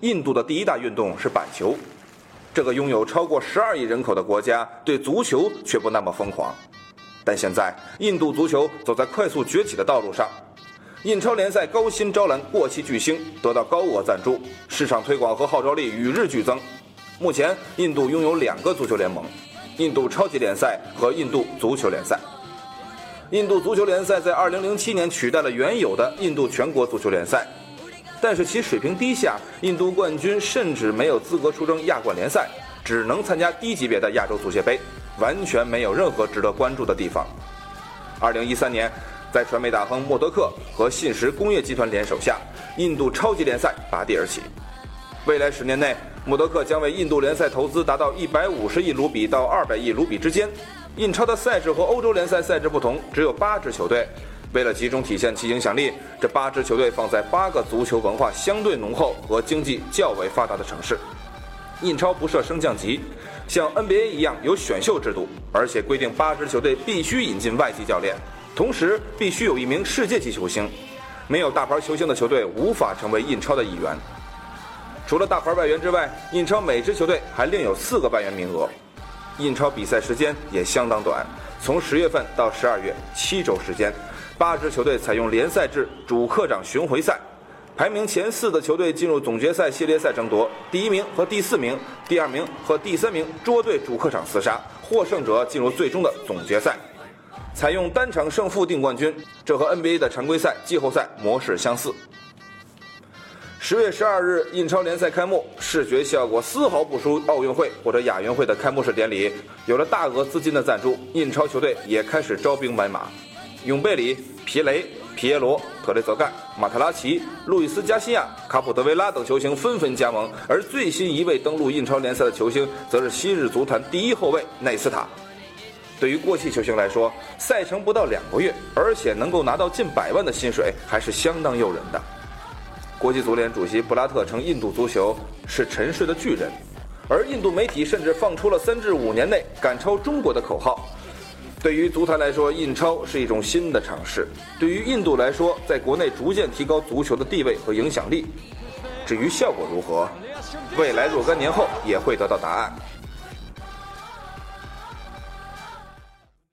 印度的第一大运动是板球。这个拥有超过十二亿人口的国家对足球却不那么疯狂。但现在，印度足球走在快速崛起的道路上。印超联赛高薪招揽过气巨星，得到高额赞助，市场推广和号召力与日俱增。目前，印度拥有两个足球联盟：印度超级联赛和印度足球联赛。印度足球联赛在2007年取代了原有的印度全国足球联赛。但是其水平低下，印度冠军甚至没有资格出征亚冠联赛，只能参加低级别的亚洲足协杯，完全没有任何值得关注的地方。二零一三年，在传媒大亨默多克和信实工业集团联手下，印度超级联赛拔地而起。未来十年内，默多克将为印度联赛投资达到一百五十亿卢比到二百亿卢比之间。印超的赛制和欧洲联赛赛制不同，只有八支球队。为了集中体现其影响力，这八支球队放在八个足球文化相对浓厚和经济较为发达的城市。印超不设升降级，像 NBA 一样有选秀制度，而且规定八支球队必须引进外籍教练，同时必须有一名世界级球星。没有大牌球星的球队无法成为印超的一员。除了大牌外援之外，印超每支球队还另有四个外援名额。印超比赛时间也相当短，从十月份到十二月，七周时间。八支球队采用联赛制主客场巡回赛，排名前四的球队进入总决赛系列赛争夺，第一名和第四名，第二名和第三名捉对主客场厮杀，获胜者进入最终的总决赛。采用单场胜负定冠军，这和 NBA 的常规赛、季后赛模式相似。十月十二日，印超联赛开幕，视觉效果丝毫不输奥运会或者亚运会的开幕式典礼。有了大额资金的赞助，印超球队也开始招兵买马。永贝里、皮雷、皮耶罗、特雷泽盖、马特拉齐、路易斯加西亚、卡普德维拉等球星纷纷加盟，而最新一位登陆印超联赛的球星，则是昔日足坛第一后卫内斯塔。对于过气球星来说，赛程不到两个月，而且能够拿到近百万的薪水，还是相当诱人的。国际足联主席布拉特称，印度足球是沉睡的巨人，而印度媒体甚至放出了三至五年内赶超中国的口号。对于足坛来说，印钞是一种新的尝试；对于印度来说，在国内逐渐提高足球的地位和影响力。至于效果如何，未来若干年后也会得到答案。